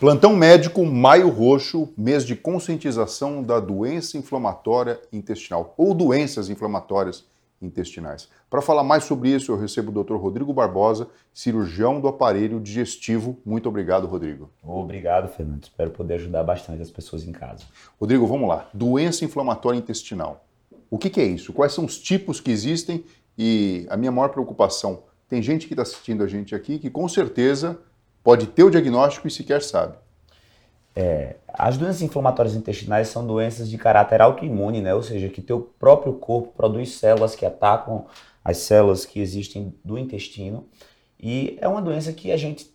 Plantão médico Maio Roxo, mês de conscientização da doença inflamatória intestinal ou doenças inflamatórias intestinais. Para falar mais sobre isso, eu recebo o Dr. Rodrigo Barbosa, cirurgião do aparelho digestivo. Muito obrigado, Rodrigo. Obrigado, Fernando. Espero poder ajudar bastante as pessoas em casa. Rodrigo, vamos lá. Doença inflamatória intestinal. O que, que é isso? Quais são os tipos que existem? E a minha maior preocupação, tem gente que está assistindo a gente aqui que com certeza pode ter o diagnóstico e sequer sabe. É, as doenças inflamatórias intestinais são doenças de caráter autoimune, né? ou seja, que teu próprio corpo produz células que atacam as células que existem do intestino. E é uma doença que a gente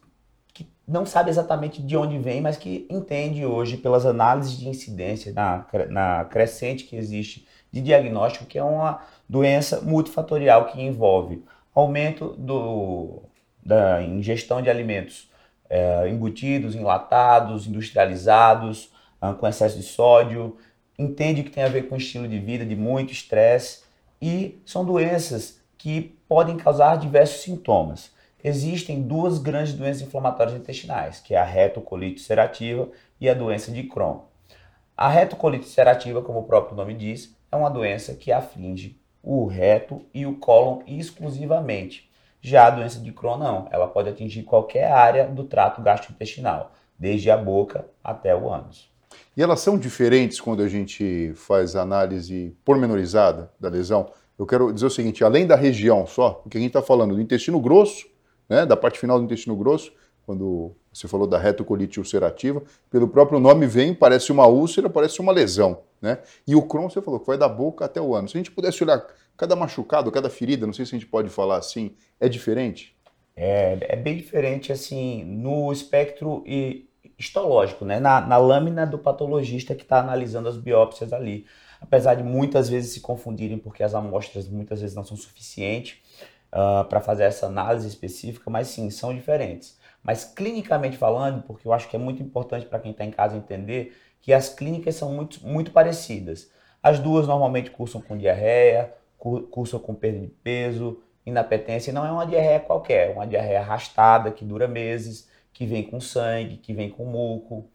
que não sabe exatamente de onde vem, mas que entende hoje, pelas análises de incidência na, na crescente que existe de diagnóstico, que é uma doença multifatorial que envolve aumento do, da ingestão de alimentos é, embutidos, enlatados, industrializados, ah, com excesso de sódio, entende que tem a ver com estilo de vida, de muito estresse e são doenças que podem causar diversos sintomas. Existem duas grandes doenças inflamatórias intestinais, que é a retocolite ulcerativa e a doença de Crohn. A retocolite ulcerativa, como o próprio nome diz, é uma doença que aflige o reto e o cólon exclusivamente. Já a doença de Crohn não, ela pode atingir qualquer área do trato gastrointestinal, desde a boca até o ânus. E elas são diferentes quando a gente faz análise pormenorizada da lesão? Eu quero dizer o seguinte, além da região só, porque a gente está falando do intestino grosso, né, da parte final do intestino grosso, quando você falou da retocolite ulcerativa, pelo próprio nome vem, parece uma úlcera, parece uma lesão, né? E o Crohn, você falou que vai da boca até o ânus. Se a gente pudesse olhar cada machucado, cada ferida, não sei se a gente pode falar assim, é diferente? É, é bem diferente, assim, no espectro histológico, né? Na, na lâmina do patologista que está analisando as biópsias ali. Apesar de muitas vezes se confundirem, porque as amostras muitas vezes não são suficientes uh, ah, para fazer essa análise específica, mas sim, são diferentes. Mas clinicamente falando, porque eu acho que é muito importante para quem está em casa entender que as clínicas são muito, muito parecidas. As duas normalmente cursam com diarreia, cursam com perda de peso, inapetência. Não é uma diarreia qualquer, é uma diarreia arrastada que dura meses, que vem com sangue, que vem com muco.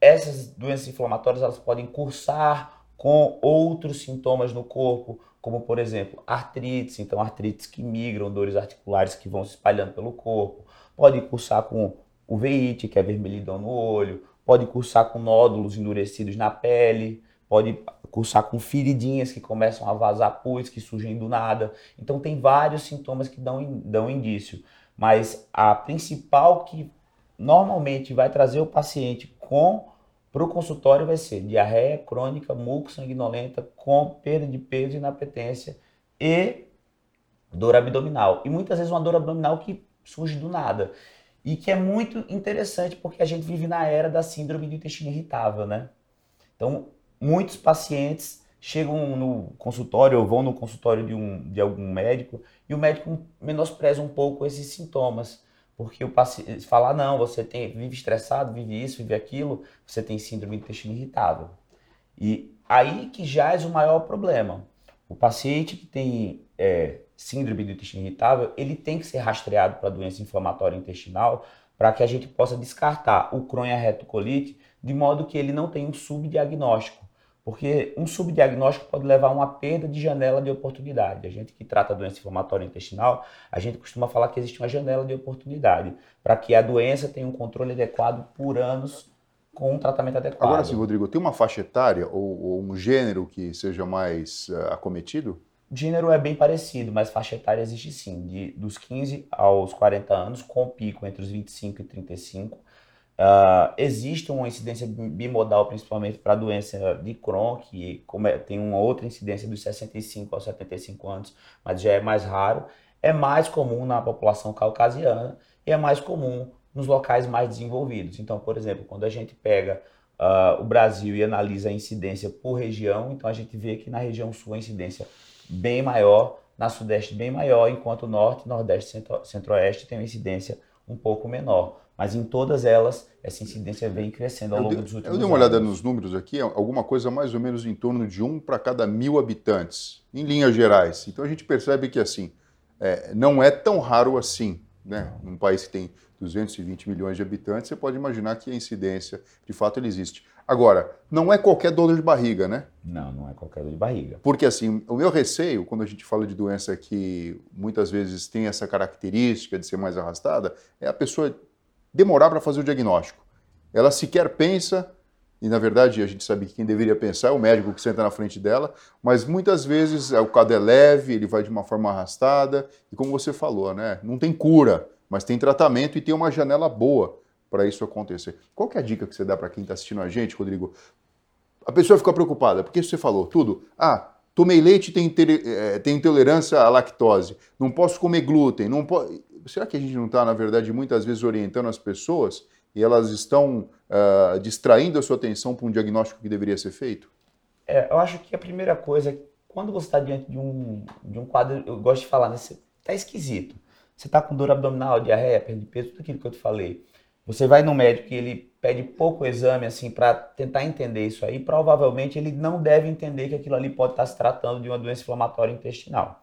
Essas doenças inflamatórias elas podem cursar com outros sintomas no corpo, como por exemplo artrites, então artrites que migram, dores articulares que vão se espalhando pelo corpo pode cursar com uveíte, que é vermelhidão no olho, pode cursar com nódulos endurecidos na pele, pode cursar com feridinhas que começam a vazar pus, que surgem do nada. Então tem vários sintomas que dão, dão indício. Mas a principal que normalmente vai trazer o paciente com para o consultório vai ser diarreia crônica, muco sanguinolenta com perda de peso e inapetência e dor abdominal. E muitas vezes uma dor abdominal que surge do nada. E que é muito interessante porque a gente vive na era da síndrome do intestino irritável, né? Então, muitos pacientes chegam no consultório ou vão no consultório de, um, de algum médico e o médico menospreza um pouco esses sintomas. Porque o paciente fala, ah, não, você tem, vive estressado, vive isso, vive aquilo, você tem síndrome do intestino irritável. E aí que já é o maior problema. O paciente que tem é, síndrome do intestino irritável, ele tem que ser rastreado para doença inflamatória intestinal para que a gente possa descartar o Crohn retocolite de modo que ele não tenha um subdiagnóstico. Porque um subdiagnóstico pode levar a uma perda de janela de oportunidade. A gente que trata doença inflamatória intestinal, a gente costuma falar que existe uma janela de oportunidade para que a doença tenha um controle adequado por anos com um tratamento adequado. Agora sim, Rodrigo, tem uma faixa etária ou, ou um gênero que seja mais uh, acometido? Gênero é bem parecido, mas faixa etária existe sim, de, dos 15 aos 40 anos, com pico entre os 25 e 35. Uh, ah, existe uma incidência bimodal, principalmente para a doença de Crohn, que é, tem uma outra incidência dos 65 aos 75 anos, mas já é mais raro. É mais comum na população caucasiana e é mais comum nos locais mais desenvolvidos. Então, por exemplo, quando a gente pega uh, o Brasil e analisa a incidência por região, então a gente vê que na região sul a incidência bem maior, na Sudeste bem maior, enquanto Norte, Nordeste e Centro-Oeste tem uma incidência um pouco menor. Mas em todas elas, essa incidência vem crescendo ao longo dos últimos anos. Eu dei uma olhada nos números aqui, alguma coisa mais ou menos em torno de um para cada mil habitantes, em linhas gerais. Então a gente percebe que assim, é, não é tão raro assim, né? Num país que tem 220 milhões de habitantes, você pode imaginar que a incidência, de fato, ele existe. Agora, não é qualquer dor de barriga, né? Não, não é qualquer dor de barriga. Porque, assim, o meu receio, quando a gente fala de doença que muitas vezes tem essa característica de ser mais arrastada, é a pessoa demorar para fazer o diagnóstico. Ela sequer pensa, e na verdade a gente sabe que quem deveria pensar é o médico que senta na frente dela, mas muitas vezes o quadro é leve, ele vai de uma forma arrastada, e como você falou, né? Não tem cura, mas tem tratamento e tem uma janela boa para isso acontecer. Qual que é a dica que você dá para quem está assistindo a gente, Rodrigo? A pessoa fica preocupada, porque você falou tudo. Ah, tomei leite tem, é, tem intolerância à lactose, não posso comer glúten, não po... Será que a gente não está, na verdade, muitas vezes orientando as pessoas e elas estão uh, distraindo a sua atenção para um diagnóstico que deveria ser feito? É, eu acho que a primeira coisa é quando você está diante de um, de um quadro, eu gosto de falar, né? Você está esquisito. Você está com dor abdominal, diarreia, perda de peso, tudo aquilo que eu te falei. Você vai no médico e ele pede pouco exame assim para tentar entender isso aí, provavelmente ele não deve entender que aquilo ali pode estar se tratando de uma doença inflamatória intestinal.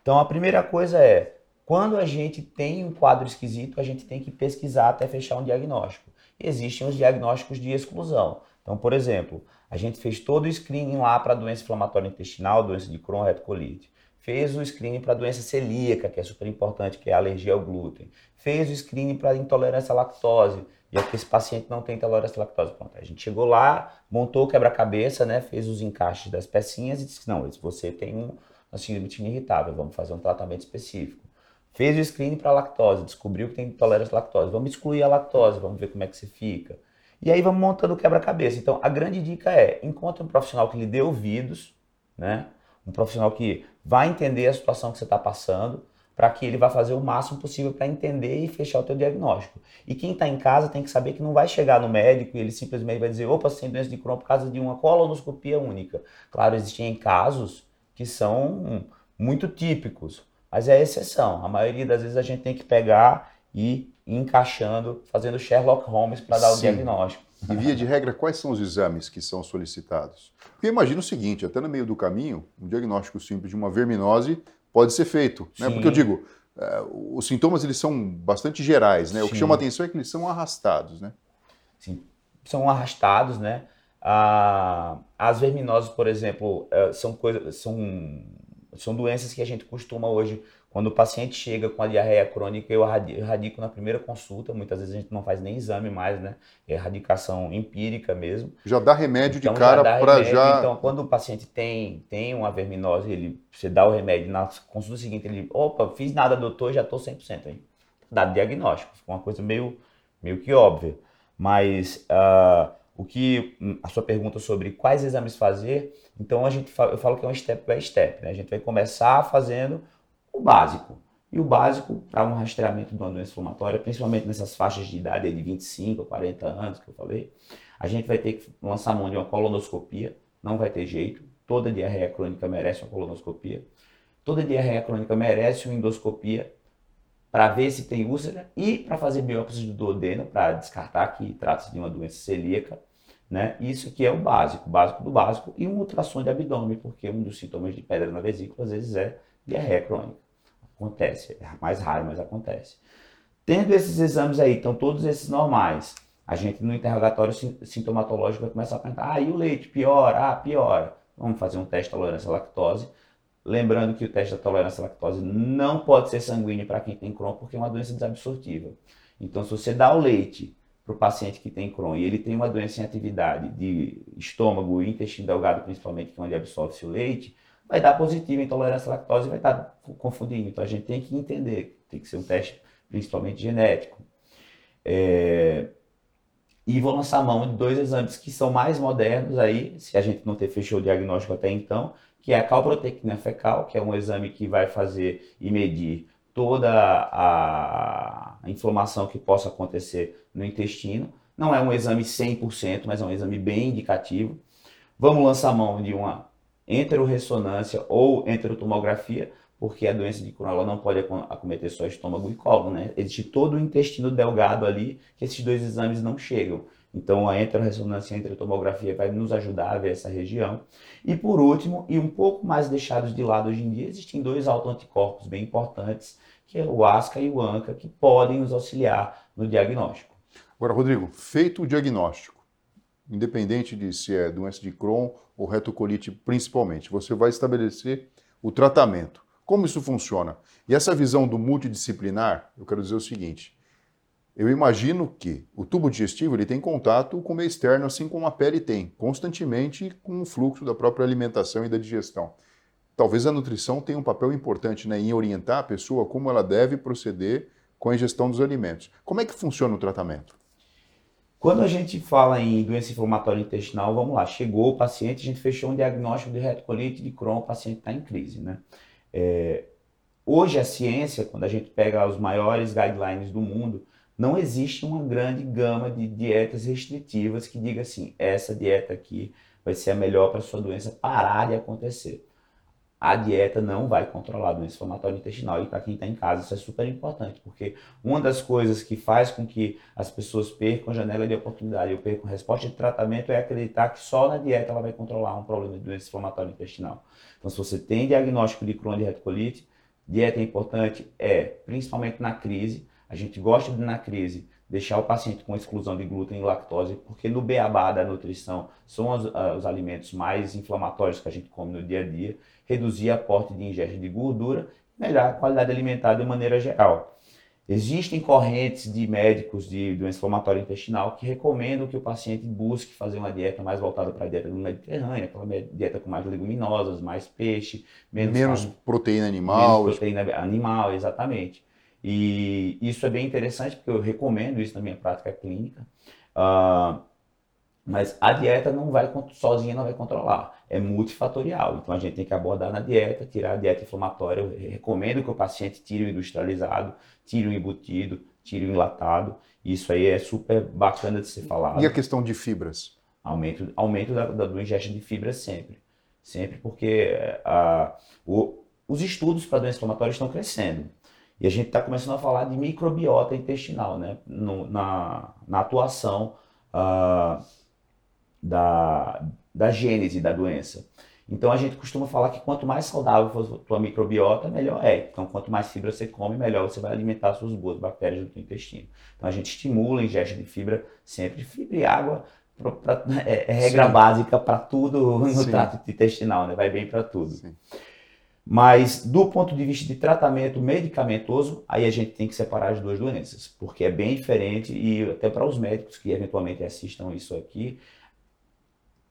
Então a primeira coisa é, quando a gente tem um quadro esquisito, a gente tem que pesquisar até fechar um diagnóstico. existem os diagnósticos de exclusão. Então, por exemplo, a gente fez todo o screening lá para doença inflamatória intestinal, doença de Crohn, retocolite fez o screening para doença celíaca, que é super importante, que é a alergia ao glúten, fez o screening para intolerância à lactose, e aqui esse paciente não tem intolerância à lactose. Pronto, a gente chegou lá, montou o quebra-cabeça, né, fez os encaixes das pecinhas e disse: não, você tem um síndrome irritável, vamos fazer um tratamento específico. Fez o screening para lactose, descobriu que tem intolerância à lactose, vamos excluir a lactose, vamos ver como é que você fica. E aí vamos montando o quebra-cabeça. Então, a grande dica é: encontre um profissional que lhe dê ouvidos, né? Um profissional que vai entender a situação que você está passando, para que ele vá fazer o máximo possível para entender e fechar o teu diagnóstico. E quem está em casa tem que saber que não vai chegar no médico e ele simplesmente vai dizer, opa, você tem doença de Crohn por causa de uma colonoscopia única. Claro, existem casos que são muito típicos, mas é exceção. A maioria das vezes a gente tem que pegar e ir encaixando, fazendo Sherlock Holmes para dar Sim. o diagnóstico. E via de regra, quais são os exames que são solicitados? Porque imagina o seguinte, até no meio do caminho, um diagnóstico simples de uma verminose pode ser feito. Né? Porque eu digo, uh, os sintomas eles são bastante gerais, né? O que chama a atenção é que eles são arrastados, né? Sim, são arrastados, né? Ah, as verminoses, por exemplo, eh, são coisas, são, são doenças que a gente costuma hoje quando o paciente chega com a diarreia crônica, eu erradico na primeira consulta. Muitas vezes a gente não faz nem exame mais, né? É erradicação empírica mesmo. Já dá remédio então, de cara para já. Então, quando o paciente tem, tem uma verminose, ele, você dá o remédio, na consulta seguinte ele, opa, fiz nada, doutor, já estou 100%. Aí. Dá diagnóstico. Uma coisa meio, meio que óbvia. Mas uh, o que a sua pergunta sobre quais exames fazer, então a gente eu falo que é um step by step. Né? A gente vai começar fazendo o básico. E o básico para um rastreamento de uma doença inflamatória, principalmente nessas faixas de idade de 25 a 40 anos que eu falei, a gente vai ter que lançar mão de uma colonoscopia, não vai ter jeito. Toda diarreia crônica merece uma colonoscopia. Toda diarreia crônica merece uma endoscopia para ver se tem úlcera e para fazer biópsia do duodeno para descartar que trata-se de uma doença celíaca. Né? Isso aqui é o básico, básico do básico, e um ultrassom de abdômen, porque um dos sintomas de pedra na vesícula às vezes é diarreia crônica. Acontece, é mais raro, mas acontece. Tendo esses exames aí, então todos esses normais, a gente no interrogatório sintomatológico vai começar a perguntar, ah, e o leite, piora? Ah, piora. Vamos fazer um teste de tolerância à lactose. Lembrando que o teste da tolerância à lactose não pode ser sanguíneo para quem tem Crohn, porque é uma doença desabsortiva. Então, se você dá o leite para o paciente que tem Crohn e ele tem uma doença em atividade de estômago e intestino delgado, principalmente, que é onde absorve-se o leite, vai dar positivo, intolerância à lactose vai estar confundindo. Então a gente tem que entender, tem que ser um teste principalmente genético. É... E vou lançar mão de dois exames que são mais modernos aí, se a gente não ter fechou o diagnóstico até então, que é a calprotectina fecal, que é um exame que vai fazer e medir toda a inflamação que possa acontecer no intestino. Não é um exame 100%, mas é um exame bem indicativo. Vamos lançar mão de uma enteroressonância ou enterotomografia, porque a doença de Crohn não pode acometer só estômago e colo, né? Existe todo o intestino delgado ali que esses dois exames não chegam. Então a enteroressonância e a vai nos ajudar a ver essa região. E por último, e um pouco mais deixados de lado hoje em dia, existem dois autoanticorpos bem importantes, que é o ASCA e o ANCA, que podem nos auxiliar no diagnóstico. Agora, Rodrigo, feito o diagnóstico, independente de se é doença de Crohn ou retocolite principalmente, você vai estabelecer o tratamento. Como isso funciona? E essa visão do multidisciplinar, eu quero dizer o seguinte: eu imagino que o tubo digestivo ele tem contato com o meio externo, assim como a pele tem, constantemente com o fluxo da própria alimentação e da digestão. Talvez a nutrição tenha um papel importante né, em orientar a pessoa como ela deve proceder com a ingestão dos alimentos. Como é que funciona o tratamento? Quando a gente fala em doença inflamatória intestinal, vamos lá, chegou o paciente, a gente fechou um diagnóstico de retocolite de Crohn, o paciente está em crise, né? É, hoje a ciência, quando a gente pega os maiores guidelines do mundo, não existe uma grande gama de dietas restritivas que diga assim, essa dieta aqui vai ser a melhor para sua doença parar de acontecer. A dieta não vai controlar a doença inflamatória intestinal e para quem está em casa isso é super importante, porque uma das coisas que faz com que as pessoas percam a janela de oportunidade, ou percam resposta de tratamento é acreditar que só na dieta ela vai controlar um problema de doença inflamatória intestinal. Então se você tem diagnóstico de Crohn de retocolite, dieta é importante, é, principalmente na crise, a gente gosta de, na crise, deixar o paciente com exclusão de glúten e lactose, porque no beabá da nutrição são os, uh, os, alimentos mais inflamatórios que a gente come no dia a dia, reduzir aporte de ingesta de gordura, melhorar a qualidade alimentar de maneira geral. Existem correntes de médicos de doença inflamatória intestinal que recomendam que o paciente busque fazer uma dieta mais voltada para a dieta do Mediterrâneo, aquela dieta com mais leguminosas, mais peixe, menos, menos proteína animal. Menos proteína animal, exatamente. E isso é bem interessante porque eu recomendo isso na minha prática clínica. Uh, mas a dieta não vai sozinha não vai controlar, é multifatorial. Então a gente tem que abordar na dieta, tirar a dieta inflamatória. Eu recomendo que o paciente tire o industrializado, tire o embutido, tire o enlatado. Isso aí é super bacana de ser falado. E a questão de fibras? Aumento, aumento da, da, do ingesta de fibras sempre. Sempre porque uh, o, os estudos para doença inflamatória estão crescendo. E a gente está começando a falar de microbiota intestinal, né? No, na, na atuação uh, da, da gênese da doença. Então a gente costuma falar que quanto mais saudável for a tua microbiota, melhor é. Então quanto mais fibra você come, melhor você vai alimentar suas boas bactérias do teu intestino. Então a gente estimula a ingesta de fibra sempre, fibra e água pra, pra, é, é, regra Sim. básica para tudo no Sim. trato intestinal, né? Vai bem para tudo. Sim. Mas do ponto de vista de tratamento medicamentoso, aí a gente tem que separar as duas doenças, porque é bem diferente e até para os médicos que eventualmente assistam isso aqui,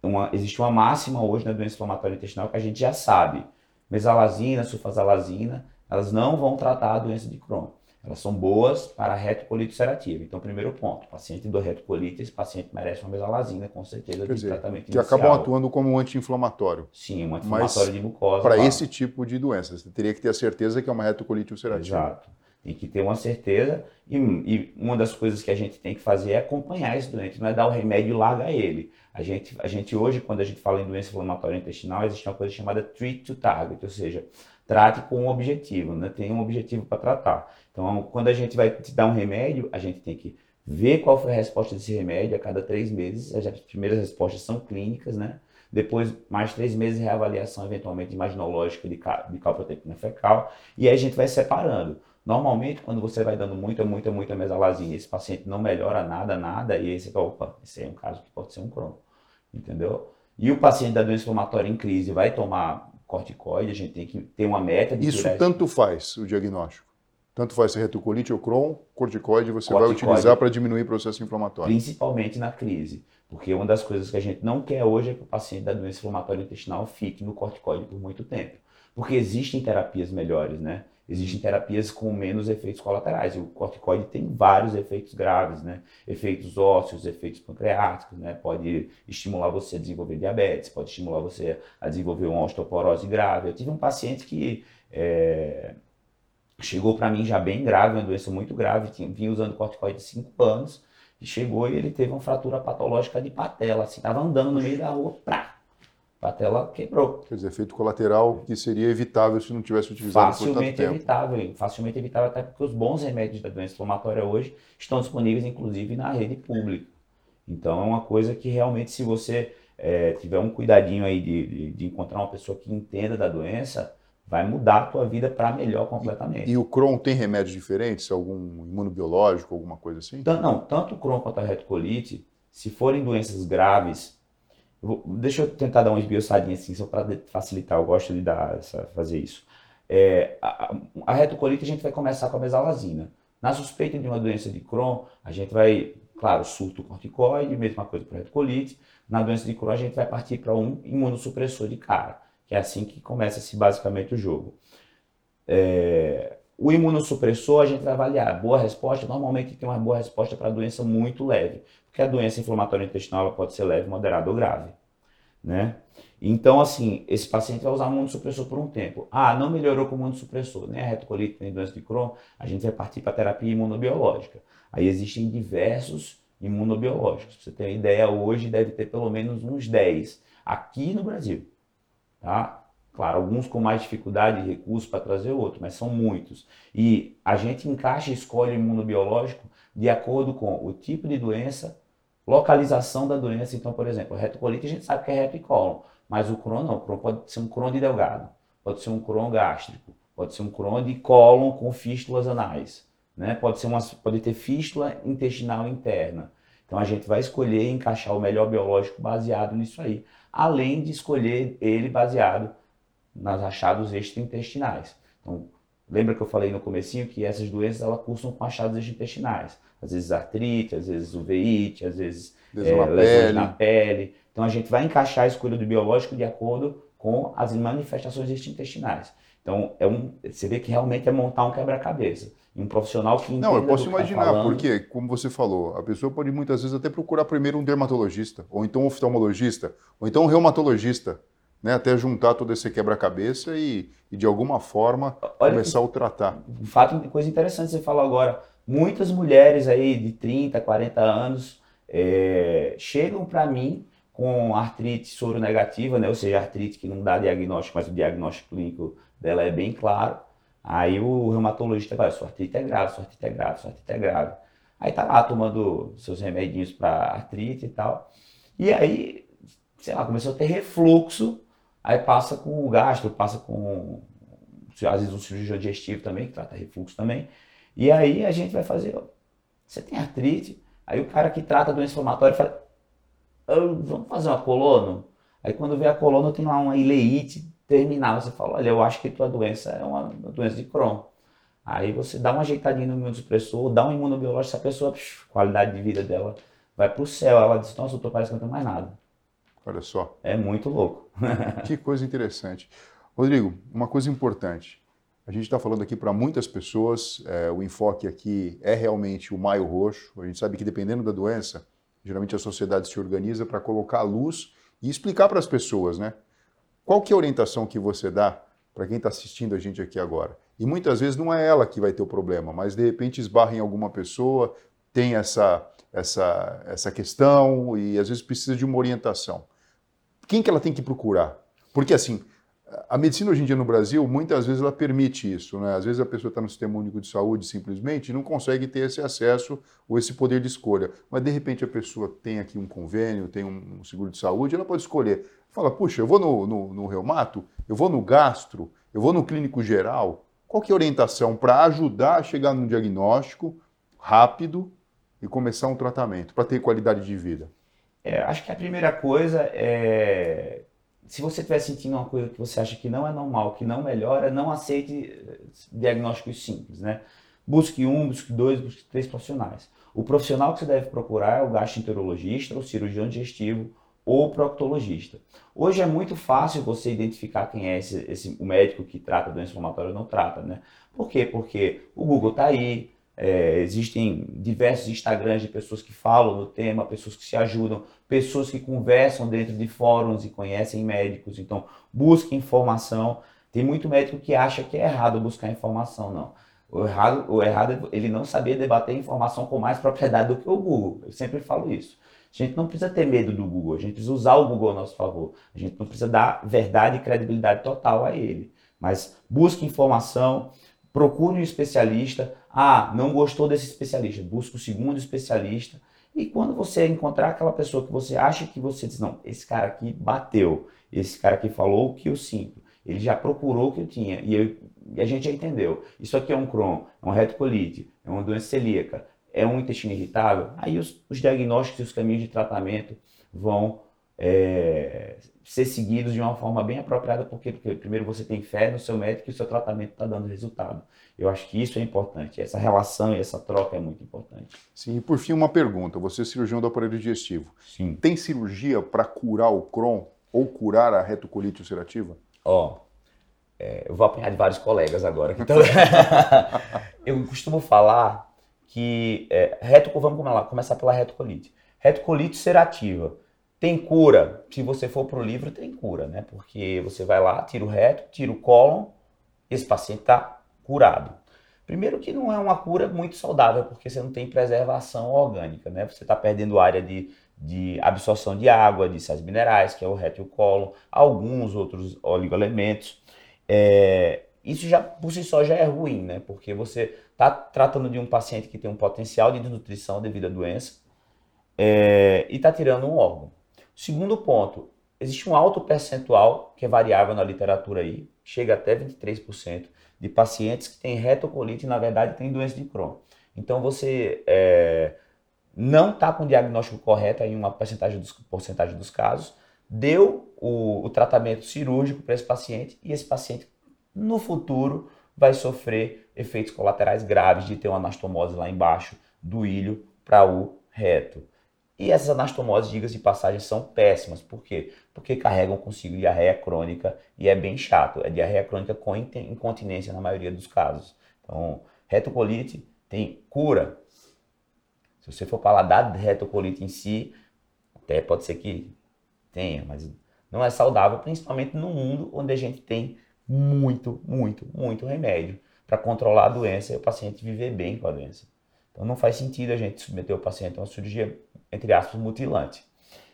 uma, existe uma máxima hoje na doença inflamatória intestinal que a gente já sabe. Mesalazina, sulfasalazina, elas não vão tratar a doença de Crohn. Elas são boas para retocolite ulcerativa. Então, primeiro ponto, paciente do retocolite, esse paciente merece uma mesalazina, com certeza, Quer de dizer, tratamento que inicial. acabam atuando como um anti-inflamatório. Sim, um anti-inflamatório de mucosa. Para esse tipo de doença, você teria que ter a certeza que é uma retocolite ulcerativa. Exato. Tem que ter uma certeza e, e, uma das coisas que a gente tem que fazer é acompanhar esse doente, não é dar o remédio e largar ele. A gente, a gente hoje, quando a gente fala em doença inflamatória intestinal, existe uma coisa chamada treat to target, ou seja, trate com um objetivo, né? tem um objetivo para tratar. Então, quando a gente vai te dar um remédio, a gente tem que ver qual foi a resposta desse remédio a cada três meses. As primeiras respostas são clínicas, né? Depois, mais três meses, reavaliação eventualmente imaginológica de, de calprotectina fecal. E aí a gente vai separando. Normalmente, quando você vai dando muita, muita, muita mesalazina, esse paciente não melhora nada, nada, e aí você fala, opa, esse é um caso que pode ser um Crohn, entendeu? E o paciente da doença inflamatória em crise vai tomar corticoide, a gente tem que ter uma meta de Isso tanto faz o diagnóstico. Tanto faz se retocolite ou Crohn, corticoide você corticoide, vai utilizar para diminuir o processo inflamatório. Principalmente na crise. Porque uma das coisas que a gente não quer hoje é que o paciente da doença inflamatória intestinal fique no corticoide por muito tempo. Porque existem terapias melhores, né? Existem terapias com menos efeitos colaterais. E o corticoide tem vários efeitos graves, né? Efeitos ósseos, efeitos pancreáticos, né? Pode estimular você a desenvolver diabetes, pode estimular você a desenvolver uma osteoporose grave. Eu tive um paciente que é, chegou para mim já bem grave, uma doença muito grave, vinha usando corticoide há 5 anos, e chegou e ele teve uma fratura patológica de patela, assim, estava andando no meio da rua, prá, patela quebrou. Quer dizer, efeito colateral que seria evitável se não tivesse utilizado facilmente por tanto tempo. evitável, facilmente evitável até porque os bons remédios da doença inflamatória hoje estão disponíveis inclusive na rede pública. Então é uma coisa que realmente se você é, tiver um cuidadinho aí de, de, de, encontrar uma pessoa que entenda da doença, vai mudar a tua vida para melhor completamente. E, e, o Crohn tem remédios diferentes? Algum imunobiológico, alguma coisa assim? Não, tanto o Crohn quanto a retocolite, se forem doenças graves, vou, deixa eu tentar dar uma esbiossadinha assim, só para facilitar, eu gosto de dar essa, fazer isso. É, a, a retocolite a gente vai começar com a mesalazina. Na suspeita de uma doença de Crohn, a gente vai, claro, surto corticoide, mesma coisa para retocolite. Na doença de Crohn, a gente vai partir para um imunossupressor de cara que é assim que começa-se basicamente o jogo. É, o imunossupressor a gente vai avaliar. Boa resposta, normalmente tem uma boa resposta para doença muito leve, porque a doença inflamatória intestinal pode ser leve, moderada ou grave. Né? Então, assim, esse paciente vai usar imunossupressor por um tempo. Ah, não melhorou com imunossupressor, nem a retocolite, nem doença de Crohn, a gente vai partir para a terapia imunobiológica. Aí existem diversos imunobiológicos. Pra você ter uma ideia, hoje deve ter pelo menos uns 10 aqui no Brasil. Tá? Claro, alguns com mais dificuldade e recurso para trazer outro, mas são muitos. E a gente encaixa e escolhe imunobiológico de acordo com o tipo de doença, localização da doença. Então, por exemplo, retocolite a gente sabe que é reto e cólon, mas o Crohn não. O Crohn pode ser um Crohn de delgado, pode ser um Crohn gástrico, pode ser um Crohn de cólon com fístulas anais, né? pode, ser uma, pode ter fístula intestinal interna. Então a gente vai escolher e encaixar o melhor biológico baseado nisso aí além de escolher ele baseado nas achados extraintestinais. Então, lembra que eu falei no comecinho que essas doenças elas cursam com achados extraintestinais. Às vezes artrite, às vezes uveíte, às vezes é, na lesões pele. na pele. Então a gente vai encaixar a escolha do biológico de acordo com as manifestações extraintestinais. Então, é um, você vê que realmente é montar um quebra-cabeça. um profissional que Não, eu posso tá imaginar, tá porque, como você falou, a pessoa pode muitas vezes até procurar primeiro um dermatologista, ou então um oftalmologista, ou então um reumatologista, né? Até juntar todo esse quebra-cabeça e, e, de alguma forma, Olha, começar a o tratar. Um fato, coisa interessante você falou agora. Muitas mulheres aí de 30, 40 anos é, chegam para mim com artrite soro negativa, né? ou seja, artrite que não dá diagnóstico, mas o diagnóstico clínico dela é bem claro. Aí o reumatologista vai, sua artrite é grave, sua artrite é grave, sua artrite é grave. Aí tá lá tomando seus remedinhos para artrite e tal. E aí, sei lá, começou a ter refluxo, aí passa com o gastro, passa com às vezes um cirurgião digestivo também, que trata refluxo também. E aí a gente vai fazer, ó, você tem artrite? Aí o cara que trata doença inflamatória fala, vamos fazer uma colono? Aí quando vê a colono tem lá uma ileite terminal, você fala, olha, eu acho que tua doença é uma doença de Crohn. Aí você dá uma ajeitadinha no imunossupressor, dá um imunobiológico, essa pessoa, psh, qualidade de vida dela vai pro céu. Ela diz, nossa, doutor, parece que não tem mais nada. Olha só. É muito louco. que coisa interessante. Rodrigo, uma coisa importante. A gente está falando aqui para muitas pessoas, é, o enfoque aqui é realmente o maio roxo. A gente sabe que dependendo da doença, geralmente a sociedade se organiza para colocar a luz e explicar para as pessoas, né? Qual que é a orientação que você dá para quem está assistindo a gente aqui agora? E muitas vezes não é ela que vai ter o problema, mas de repente esbarra em alguma pessoa, tem essa, essa, essa questão e às vezes precisa de uma orientação. Quem que ela tem que procurar? Porque assim, a medicina hoje em dia no Brasil, muitas vezes ela permite isso, né? Às vezes a pessoa está no sistema único de saúde simplesmente e não consegue ter esse acesso ou esse poder de escolha. Mas de repente a pessoa tem aqui um convênio, tem um seguro de saúde, ela pode escolher. Fala, puxa, eu vou no, no, no reumato, eu vou no gastro, eu vou no clínico geral. Qual que é a orientação para ajudar a chegar num diagnóstico rápido e começar um tratamento para ter qualidade de vida? É, acho que a primeira coisa é se você estiver sentindo uma coisa que você acha que não é normal, que não melhora, não aceite eh, diagnósticos simples, né? Busque um, busque dois, busque três profissionais. O profissional que você deve procurar é o gastroenterologista, o cirurgião digestivo ou o proctologista. Hoje é muito fácil você identificar quem é esse, esse o médico que trata doença inflamatória ou não trata, né? Por quê? Porque o Google está aí, é, existem diversos Instagrams de pessoas que falam no tema, pessoas que se ajudam, pessoas que conversam dentro de fóruns e conhecem médicos. Então, busque informação. Tem muito médico que acha que é errado buscar informação, não. O errado, o errado é ele não saber debater informação com mais propriedade do que o Google. Eu sempre falo isso. A gente não precisa ter medo do Google, a gente precisa usar o Google a nosso favor. A gente não precisa dar verdade e credibilidade total a ele. Mas busque informação, procure um especialista. Ah, não gostou desse especialista, busca o segundo especialista. E quando você encontrar aquela pessoa que você acha que você diz, não, esse cara aqui bateu, esse cara aqui falou o que eu sinto, Ele já procurou o que eu tinha e, eu, e a gente já entendeu. Isso aqui é um Crohn, é um retocolite, é uma doença celíaca, é um intestino irritável. Aí os, os diagnósticos e os caminhos de tratamento vão é, ser seguidos de uma forma bem apropriada, porque, porque primeiro você tem fé no seu médico e o seu tratamento está dando resultado. Eu acho que isso é importante, essa relação e essa troca é muito importante. Sim, e por fim uma pergunta, você é cirurgião do aparelho digestivo, Sim. tem cirurgia para curar o Crohn ou curar a retocolite ulcerativa? Ó, é, eu vou apanhar de vários colegas agora. Então, eu costumo falar que é, vamos começar pela retocolite. Retocolite ulcerativa tem cura. Se você for para o livro, tem cura, né? Porque você vai lá, tira o reto, tira o cólon, esse paciente está curado. Primeiro que não é uma cura muito saudável, porque você não tem preservação orgânica, né? Você está perdendo área de, de absorção de água, de sais minerais, que é o reto e o cólon, alguns outros oligoelementos. É, isso já por si só já é ruim, né? Porque você está tratando de um paciente que tem um potencial de desnutrição devido à doença é, e está tirando um órgão. Segundo ponto, existe um alto percentual, que é variável na literatura aí, chega até 23%, de pacientes que têm retocolite e, na verdade, têm doença de Crohn. Então, você é, não está com o diagnóstico correto em uma porcentagem dos, porcentagem dos casos, deu o, o tratamento cirúrgico para esse paciente e esse paciente, no futuro, vai sofrer efeitos colaterais graves de ter uma anastomose lá embaixo do ilho para o reto. E essas anastomoses, digas de passagem, são péssimas. Por quê? Porque carregam consigo diarreia crônica e é bem chato. É diarreia crônica com incontinência na maioria dos casos. Então, retocolite tem cura. Se você for falar da retocolite em si, até pode ser que tenha, mas não é saudável, principalmente no mundo onde a gente tem muito, muito, muito remédio para controlar a doença e o paciente viver bem com a doença. Então não faz sentido a gente submeter o paciente a uma cirurgia entre aspas, mutilante.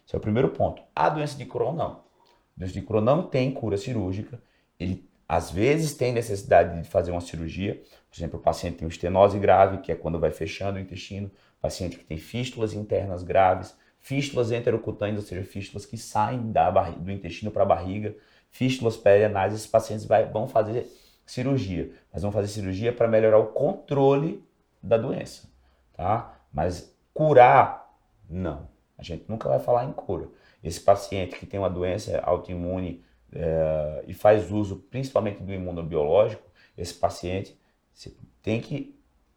Esse é o primeiro ponto. A doença de Crohn não. A doença de Crohn não tem cura cirúrgica. Ele às vezes tem necessidade de fazer uma cirurgia. Por exemplo, o paciente tem estenose grave, que é quando vai fechando o intestino. O paciente que tem fístulas internas graves, fístulas enterocutâneas, ou seja, fístulas que saem da do intestino para a barriga, fístulas perianais, esses pacientes vai, vão fazer cirurgia. Mas vão fazer cirurgia para melhorar o controle da doença, tá? Mas curar não. A gente nunca vai falar em cura. Esse paciente que tem uma doença autoimune é, e faz uso principalmente do imunobiológico, esse paciente tem que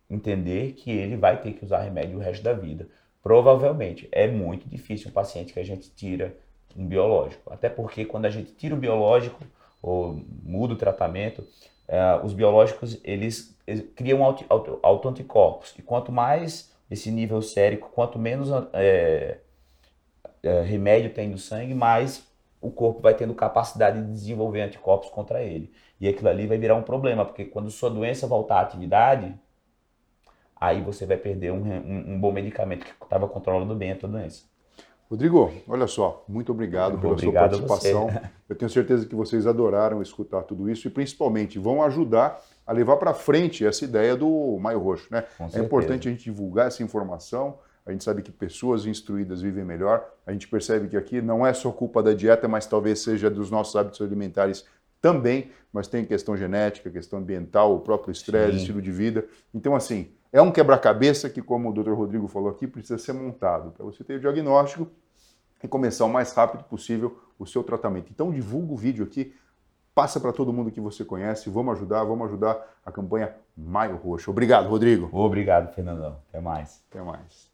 entender que ele vai ter que usar remédio o resto da vida. Provavelmente é muito difícil um paciente que a gente tira um biológico. Até porque quando a gente tira o biológico ou muda o tratamento, é, os biológicos eles, eles criam autoanticorpos. Auto, auto e quanto mais esse nível sérico, quanto menos é, é, remédio tem no sangue, mais o corpo vai tendo capacidade de desenvolver anticorpos contra ele. E aquilo ali vai virar um problema, porque quando sua doença voltar à atividade, aí você vai perder um, um, um bom medicamento que estava controlando bem a tua doença. Rodrigo, olha só, muito obrigado pela obrigado sua participação. Eu tenho certeza que vocês adoraram escutar tudo isso e principalmente vão ajudar a levar para frente essa ideia do Maio Roxo. Né? É importante a gente divulgar essa informação. A gente sabe que pessoas instruídas vivem melhor. A gente percebe que aqui não é só culpa da dieta, mas talvez seja dos nossos hábitos alimentares também. Mas tem questão genética, questão ambiental, o próprio estresse, estilo de vida. Então, assim, é um quebra-cabeça que, como o Dr. Rodrigo falou aqui, precisa ser montado para você ter o diagnóstico e começar o mais rápido possível o seu tratamento. Então, divulga o vídeo aqui Passa para todo mundo que você conhece. Vamos ajudar, vamos ajudar a campanha Maio Roxo. Obrigado, Rodrigo. Obrigado, Fernandão. Até mais. Até mais.